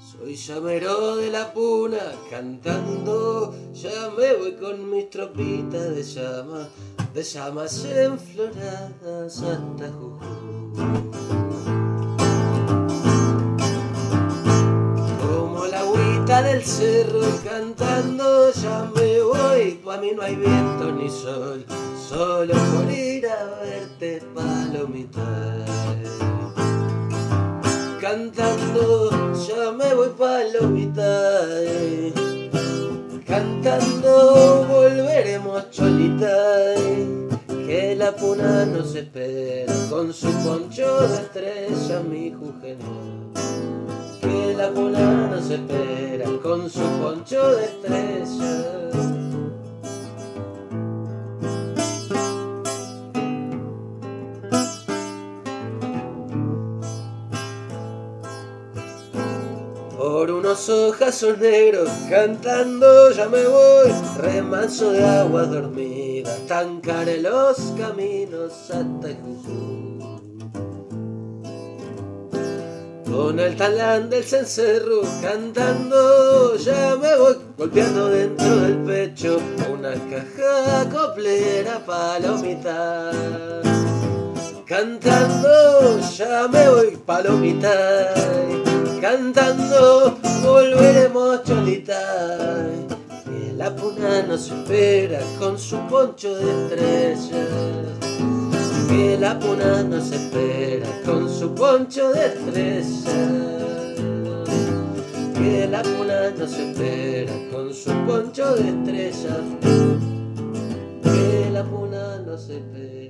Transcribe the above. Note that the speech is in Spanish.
Soy llamero de la puna cantando, ya me voy con mis tropitas de llama, de llamas enfloradas hasta Jujuy. Como la agüita del cerro cantando, ya me voy, pa' mí no hay viento ni sol, solo por ir a verte palomita cantando, ya me voy palomita. eh. Cantando volveremos cholita. Que la puna nos espera con su poncho de estrella, mi jugenil. Que la puna nos espera con su poncho de estrella. Por unos ojazos negros cantando ya me voy, remanso de agua dormida, tancaré los caminos hasta Jujuy. Con el talán del cencerro cantando ya me voy, golpeando dentro del pecho una caja coplera palomita. Cantando ya me voy palomita Cantando volveremos cholita Que la puna nos espera con su poncho de estrellas. Que la puna nos espera con su poncho de estrellas. Que la puna nos espera con su poncho de estrellas. Que la puna nos espera